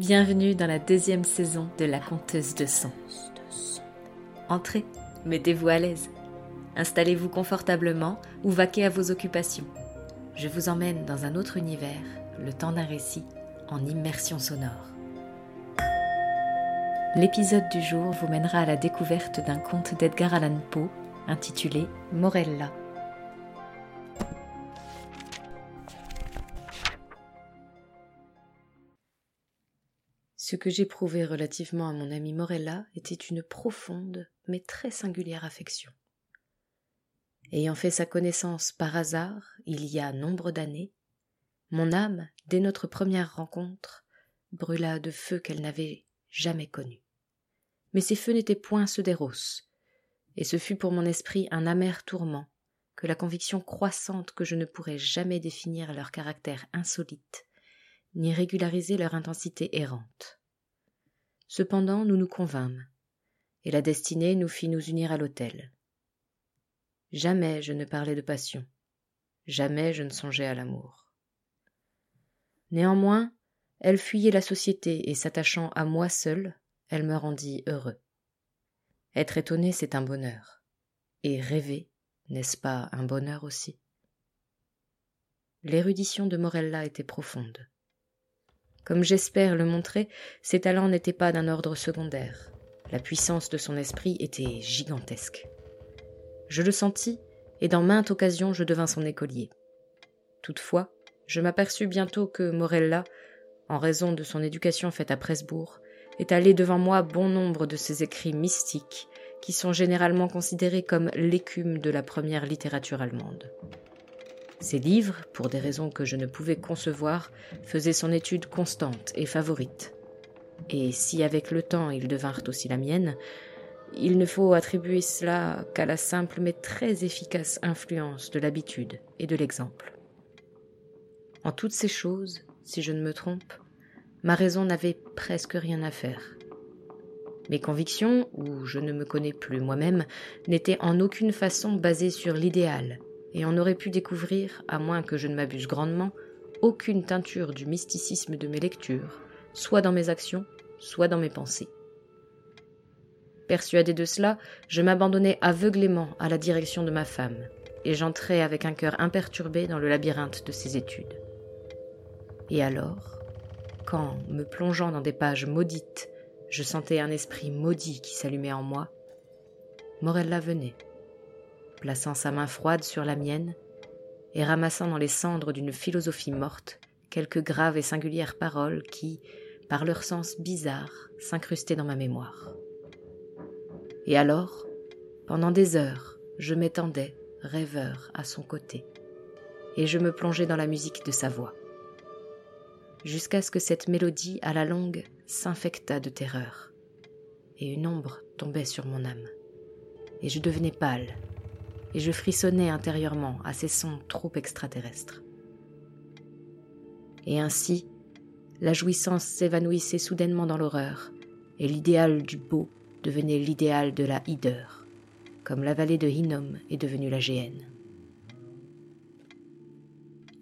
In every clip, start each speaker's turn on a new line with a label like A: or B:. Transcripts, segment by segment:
A: Bienvenue dans la deuxième saison de La Conteuse de Sang. Entrez, mettez-vous à l'aise. Installez-vous confortablement ou vaquez à vos occupations. Je vous emmène dans un autre univers, le temps d'un récit, en immersion sonore. L'épisode du jour vous mènera à la découverte d'un conte d'Edgar Allan Poe intitulé Morella. Ce que j'éprouvais relativement à mon ami Morella était une profonde mais très singulière affection. Ayant fait sa connaissance par hasard il y a nombre d'années, mon âme, dès notre première rencontre, brûla de feux qu'elle n'avait jamais connus. Mais ces feux n'étaient point ceux des et ce fut pour mon esprit un amer tourment que la conviction croissante que je ne pourrais jamais définir leur caractère insolite, ni régulariser leur intensité errante. Cependant, nous nous convînmes, et la destinée nous fit nous unir à l'autel. Jamais je ne parlais de passion, jamais je ne songeais à l'amour. Néanmoins, elle fuyait la société et s'attachant à moi seul, elle me rendit heureux. Être étonné, c'est un bonheur. Et rêver, n'est-ce pas un bonheur aussi? L'érudition de Morella était profonde. Comme j'espère le montrer, ses talents n'étaient pas d'un ordre secondaire. La puissance de son esprit était gigantesque. Je le sentis, et dans maintes occasions je devins son écolier. Toutefois, je m'aperçus bientôt que Morella, en raison de son éducation faite à Presbourg, étalait devant moi bon nombre de ses écrits mystiques, qui sont généralement considérés comme l'écume de la première littérature allemande. Ses livres, pour des raisons que je ne pouvais concevoir, faisaient son étude constante et favorite. Et si avec le temps ils devinrent aussi la mienne, il ne faut attribuer cela qu'à la simple mais très efficace influence de l'habitude et de l'exemple. En toutes ces choses, si je ne me trompe, ma raison n'avait presque rien à faire. Mes convictions, ou je ne me connais plus moi-même, n'étaient en aucune façon basées sur l'idéal et on aurait pu découvrir, à moins que je ne m'abuse grandement, aucune teinture du mysticisme de mes lectures, soit dans mes actions, soit dans mes pensées. Persuadé de cela, je m'abandonnai aveuglément à la direction de ma femme, et j'entrai avec un cœur imperturbé dans le labyrinthe de ses études. Et alors, quand, me plongeant dans des pages maudites, je sentais un esprit maudit qui s'allumait en moi, Morella venait plaçant sa main froide sur la mienne et ramassant dans les cendres d'une philosophie morte quelques graves et singulières paroles qui, par leur sens bizarre, s'incrustaient dans ma mémoire. Et alors, pendant des heures, je m'étendais, rêveur, à son côté, et je me plongeais dans la musique de sa voix, jusqu'à ce que cette mélodie à la longue s'infectât de terreur, et une ombre tombait sur mon âme, et je devenais pâle, et je frissonnais intérieurement à ces sons trop extraterrestres. Et ainsi, la jouissance s'évanouissait soudainement dans l'horreur, et l'idéal du beau devenait l'idéal de la hideur, comme la vallée de Hinnom est devenue la géhenne.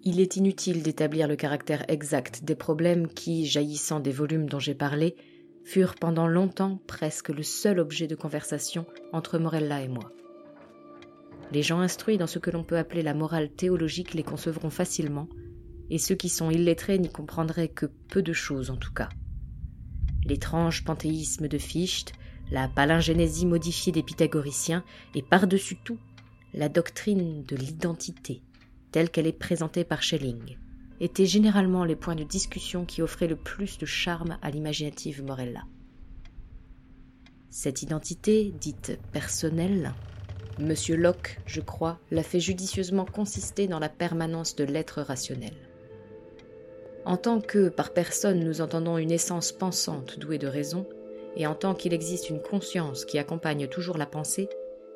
A: Il est inutile d'établir le caractère exact des problèmes qui, jaillissant des volumes dont j'ai parlé, furent pendant longtemps presque le seul objet de conversation entre Morella et moi. Les gens instruits dans ce que l'on peut appeler la morale théologique les concevront facilement, et ceux qui sont illettrés n'y comprendraient que peu de choses en tout cas. L'étrange panthéisme de Fichte, la palingénésie modifiée des pythagoriciens, et par-dessus tout, la doctrine de l'identité, telle qu'elle est présentée par Schelling, étaient généralement les points de discussion qui offraient le plus de charme à l'imaginative Morella. Cette identité, dite personnelle, Monsieur Locke, je crois, l'a fait judicieusement consister dans la permanence de l'être rationnel. En tant que, par personne, nous entendons une essence pensante douée de raison, et en tant qu'il existe une conscience qui accompagne toujours la pensée,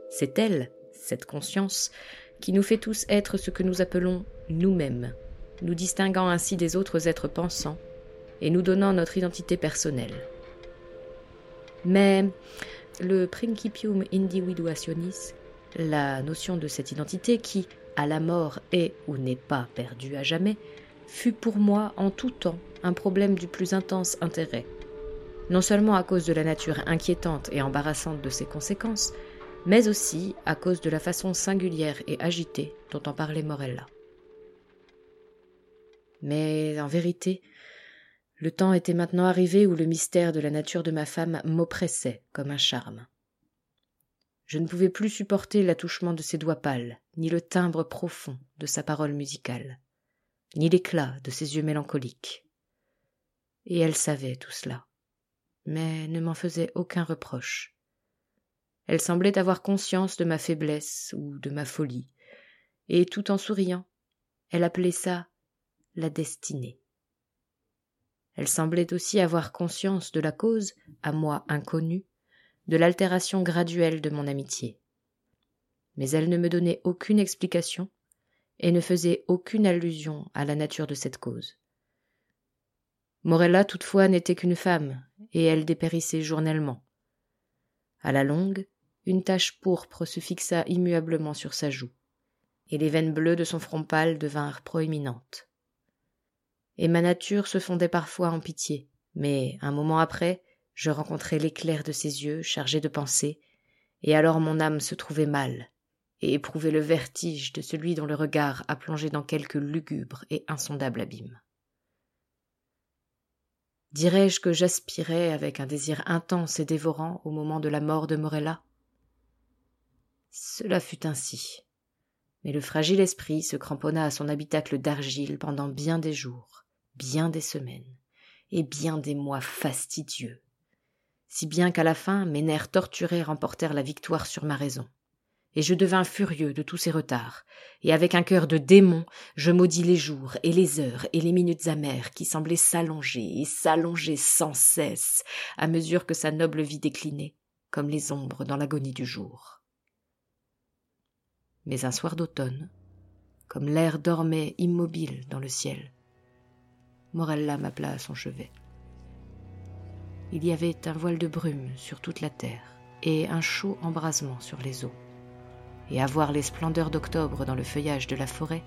A: c'est elle, cette conscience, qui nous fait tous être ce que nous appelons nous-mêmes, nous distinguant ainsi des autres êtres pensants, et nous donnant notre identité personnelle. Mais le principium individuationis la notion de cette identité qui, à la mort, est ou n'est pas perdue à jamais, fut pour moi en tout temps un problème du plus intense intérêt, non seulement à cause de la nature inquiétante et embarrassante de ses conséquences, mais aussi à cause de la façon singulière et agitée dont en parlait Morella. Mais en vérité, le temps était maintenant arrivé où le mystère de la nature de ma femme m'oppressait comme un charme. Je ne pouvais plus supporter l'attouchement de ses doigts pâles, ni le timbre profond de sa parole musicale, ni l'éclat de ses yeux mélancoliques. Et elle savait tout cela, mais ne m'en faisait aucun reproche. Elle semblait avoir conscience de ma faiblesse ou de ma folie, et tout en souriant, elle appelait ça la destinée. Elle semblait aussi avoir conscience de la cause, à moi inconnue, de l'altération graduelle de mon amitié. Mais elle ne me donnait aucune explication et ne faisait aucune allusion à la nature de cette cause. Morella toutefois n'était qu'une femme, et elle dépérissait journellement. À la longue, une tache pourpre se fixa immuablement sur sa joue, et les veines bleues de son front pâle devinrent proéminentes. Et ma nature se fondait parfois en pitié, mais un moment après, je rencontrai l'éclair de ses yeux chargés de pensées, et alors mon âme se trouvait mal, et éprouvait le vertige de celui dont le regard a plongé dans quelque lugubre et insondable abîme. Dirais-je que j'aspirais avec un désir intense et dévorant au moment de la mort de Morella? Cela fut ainsi. Mais le fragile esprit se cramponna à son habitacle d'argile pendant bien des jours, bien des semaines, et bien des mois fastidieux, si bien qu'à la fin mes nerfs torturés remportèrent la victoire sur ma raison. Et je devins furieux de tous ces retards, et avec un cœur de démon, je maudis les jours et les heures et les minutes amères qui semblaient s'allonger et s'allonger sans cesse à mesure que sa noble vie déclinait, comme les ombres dans l'agonie du jour. Mais un soir d'automne, comme l'air dormait immobile dans le ciel, Morella m'appela à son chevet il y avait un voile de brume sur toute la terre et un chaud embrasement sur les eaux. Et à voir les splendeurs d'octobre dans le feuillage de la forêt,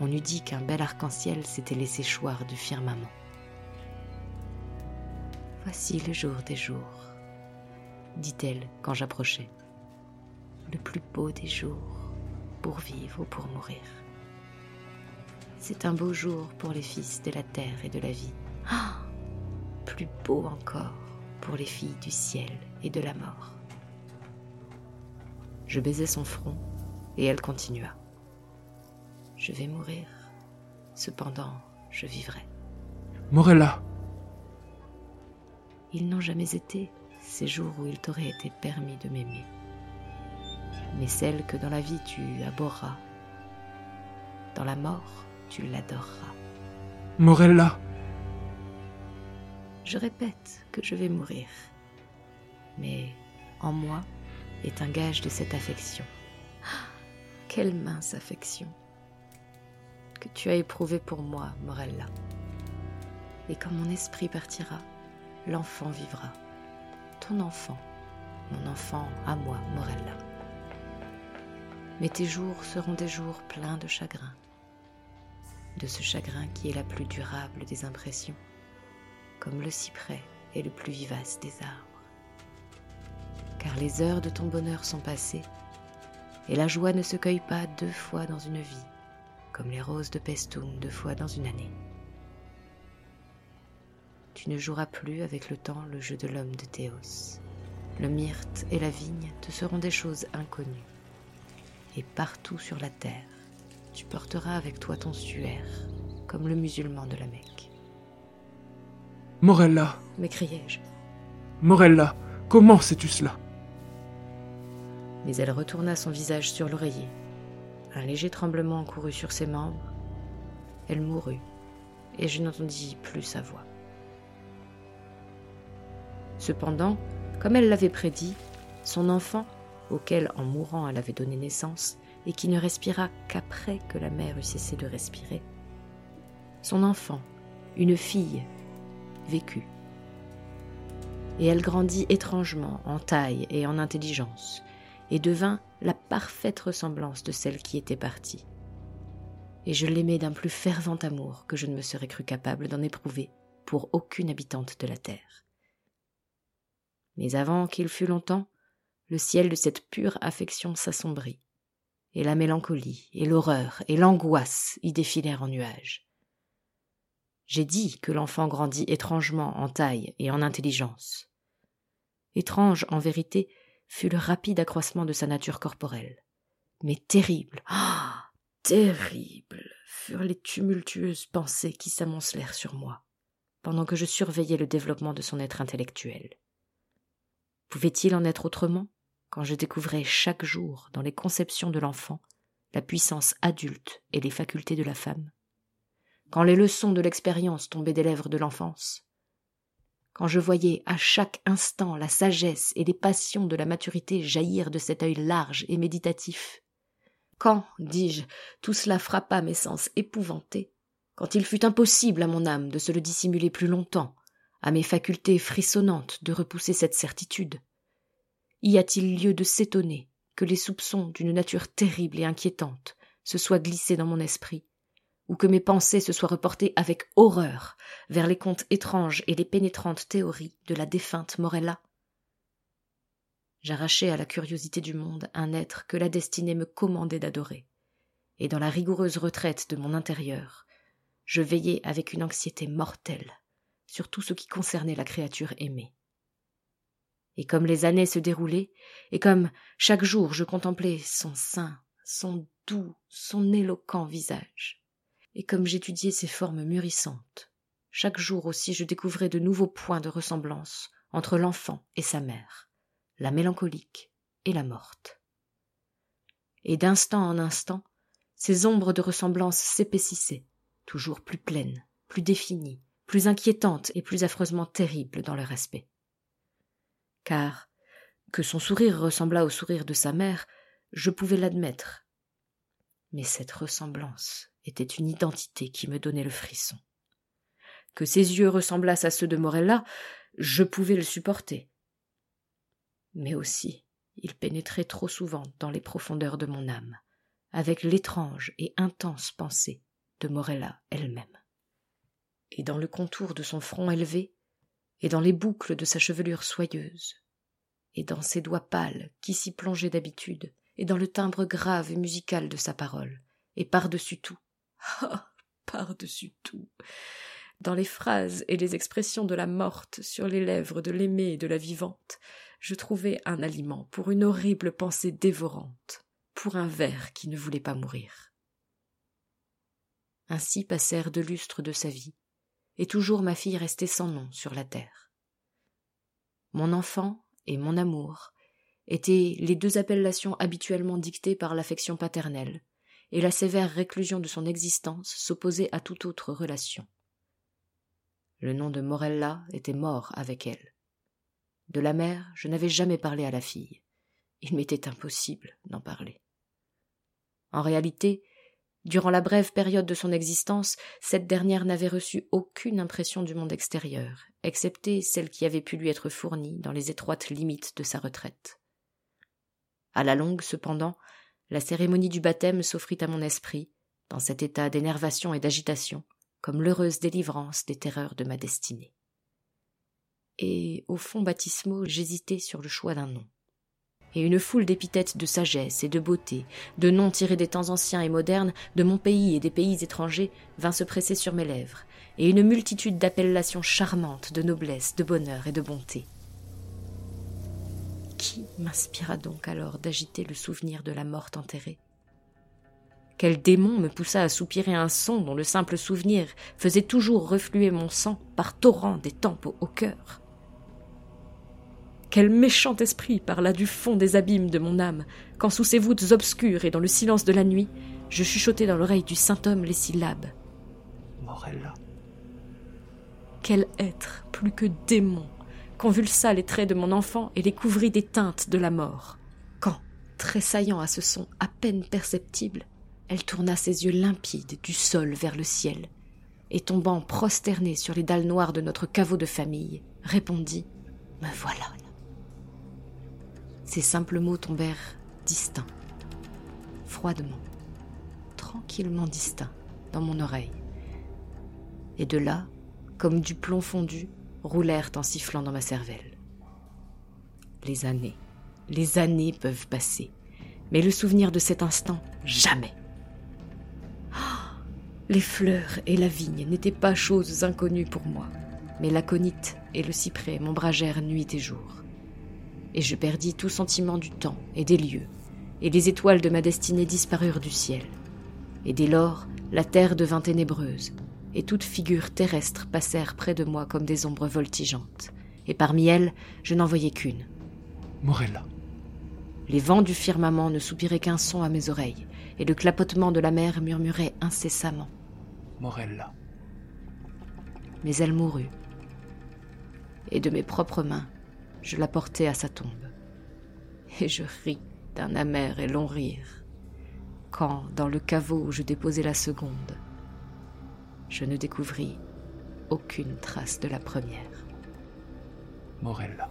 A: on eût dit qu'un bel arc-en-ciel s'était laissé choir du firmament. Voici le jour des jours, dit-elle quand j'approchais. Le plus beau des jours, pour vivre ou pour mourir. C'est un beau jour pour les fils de la terre et de la vie. Ah plus beau encore pour les filles du ciel et de la mort. Je baisai son front et elle continua. Je vais mourir, cependant je vivrai.
B: Morella
A: Ils n'ont jamais été ces jours où il t'aurait été permis de m'aimer, mais celles que dans la vie tu abhorras, dans la mort tu l'adoreras.
B: Morella
A: je répète que je vais mourir. Mais en moi est un gage de cette affection. Ah, quelle mince affection que tu as éprouvée pour moi, Morella. Et quand mon esprit partira, l'enfant vivra. Ton enfant, mon enfant à moi, Morella. Mais tes jours seront des jours pleins de chagrin, de ce chagrin qui est la plus durable des impressions comme le cyprès est le plus vivace des arbres. Car les heures de ton bonheur sont passées, et la joie ne se cueille pas deux fois dans une vie, comme les roses de Pestoum deux fois dans une année. Tu ne joueras plus avec le temps le jeu de l'homme de Théos. Le myrte et la vigne te seront des choses inconnues. Et partout sur la terre, tu porteras avec toi ton suaire, comme le musulman de la Mecque.
B: Morella
A: m'écriai-je.
B: Morella, comment sais-tu cela?
A: Mais elle retourna son visage sur l'oreiller. Un léger tremblement courut sur ses membres. Elle mourut, et je n'entendis plus sa voix. Cependant, comme elle l'avait prédit, son enfant, auquel en mourant elle avait donné naissance, et qui ne respira qu'après que la mère eut cessé de respirer, son enfant, une fille vécut. Et elle grandit étrangement en taille et en intelligence, et devint la parfaite ressemblance de celle qui était partie. et je l'aimais d'un plus fervent amour que je ne me serais cru capable d'en éprouver pour aucune habitante de la terre. Mais avant qu'il fût longtemps, le ciel de cette pure affection s'assombrit, et la mélancolie, et l'horreur, et l'angoisse y défilèrent en nuages. J'ai dit que l'enfant grandit étrangement en taille et en intelligence. Étrange, en vérité, fut le rapide accroissement de sa nature corporelle. Mais terrible, ah, terrible furent les tumultueuses pensées qui s'amoncelèrent sur moi, pendant que je surveillais le développement de son être intellectuel. Pouvait-il en être autrement? Quand je découvrais chaque jour dans les conceptions de l'enfant la puissance adulte et les facultés de la femme. Quand les leçons de l'expérience tombaient des lèvres de l'enfance. Quand je voyais à chaque instant la sagesse et les passions de la maturité jaillir de cet œil large et méditatif. Quand, dis-je, tout cela frappa mes sens épouvantés, quand il fut impossible à mon âme de se le dissimuler plus longtemps, à mes facultés frissonnantes de repousser cette certitude Y a-t-il lieu de s'étonner que les soupçons d'une nature terrible et inquiétante se soient glissés dans mon esprit, ou que mes pensées se soient reportées avec horreur vers les contes étranges et les pénétrantes théories de la défunte Morella? J'arrachai à la curiosité du monde un être que la destinée me commandait d'adorer, et dans la rigoureuse retraite de mon intérieur, je veillai avec une anxiété mortelle sur tout ce qui concernait la créature aimée. Et comme les années se déroulaient, et comme chaque jour je contemplais son sein, son doux, son éloquent visage, et comme j'étudiais ses formes mûrissantes, chaque jour aussi je découvrais de nouveaux points de ressemblance entre l'enfant et sa mère, la mélancolique et la morte. Et d'instant en instant, ces ombres de ressemblance s'épaississaient, toujours plus pleines, plus définies, plus inquiétantes et plus affreusement terribles dans leur aspect. Car, que son sourire ressemblât au sourire de sa mère, je pouvais l'admettre. Mais cette ressemblance était une identité qui me donnait le frisson. Que ses yeux ressemblassent à ceux de Morella, je pouvais le supporter. Mais aussi, il pénétrait trop souvent dans les profondeurs de mon âme, avec l'étrange et intense pensée de Morella elle-même et dans le contour de son front élevé, et dans les boucles de sa chevelure soyeuse, et dans ses doigts pâles qui s'y plongeaient d'habitude, et dans le timbre grave et musical de sa parole, et par-dessus tout, ah, par-dessus tout, dans les phrases et les expressions de la morte sur les lèvres de l'aimée et de la vivante, je trouvais un aliment pour une horrible pensée dévorante, pour un ver qui ne voulait pas mourir. Ainsi passèrent deux lustres de sa vie, et toujours ma fille restait sans nom sur la terre. Mon enfant et mon amour étaient les deux appellations habituellement dictées par l'affection paternelle, et la sévère réclusion de son existence s'opposait à toute autre relation. Le nom de Morella était mort avec elle. De la mère, je n'avais jamais parlé à la fille. Il m'était impossible d'en parler. En réalité, Durant la brève période de son existence, cette dernière n'avait reçu aucune impression du monde extérieur, excepté celle qui avait pu lui être fournie dans les étroites limites de sa retraite. À la longue, cependant, la cérémonie du baptême s'offrit à mon esprit, dans cet état d'énervation et d'agitation, comme l'heureuse délivrance des terreurs de ma destinée. Et, au fond baptismaux, j'hésitais sur le choix d'un nom et une foule d'épithètes de sagesse et de beauté, de noms tirés des temps anciens et modernes, de mon pays et des pays étrangers, vint se presser sur mes lèvres, et une multitude d'appellations charmantes de noblesse, de bonheur et de bonté. Qui m'inspira donc alors d'agiter le souvenir de la morte enterrée? Quel démon me poussa à soupirer un son dont le simple souvenir faisait toujours refluer mon sang par torrents des tempes au cœur? Quel méchant esprit parla du fond des abîmes de mon âme, quand sous ces voûtes obscures et dans le silence de la nuit, je chuchotai dans l'oreille du saint homme les syllabes.
B: Morella.
A: Quel être, plus que démon, convulsa les traits de mon enfant et les couvrit des teintes de la mort. Quand, tressaillant à ce son à peine perceptible, elle tourna ses yeux limpides du sol vers le ciel, et tombant prosternée sur les dalles noires de notre caveau de famille, répondit Me voilà, ces simples mots tombèrent distincts, froidement, tranquillement distincts, dans mon oreille. Et de là, comme du plomb fondu, roulèrent en sifflant dans ma cervelle. Les années, les années peuvent passer, mais le souvenir de cet instant, jamais. Ah, les fleurs et la vigne n'étaient pas choses inconnues pour moi, mais l'aconite et le cyprès m'ombragèrent nuit et jour. Et je perdis tout sentiment du temps et des lieux, et les étoiles de ma destinée disparurent du ciel. Et dès lors, la terre devint ténébreuse, et toutes figures terrestres passèrent près de moi comme des ombres voltigeantes, et parmi elles, je n'en voyais qu'une.
B: Morella.
A: Les vents du firmament ne soupiraient qu'un son à mes oreilles, et le clapotement de la mer murmurait incessamment.
B: Morella.
A: Mais elle mourut, et de mes propres mains, je la portai à sa tombe. Et je ris d'un amer et long rire, quand, dans le caveau où je déposai la seconde, je ne découvris aucune trace de la première.
B: Morella.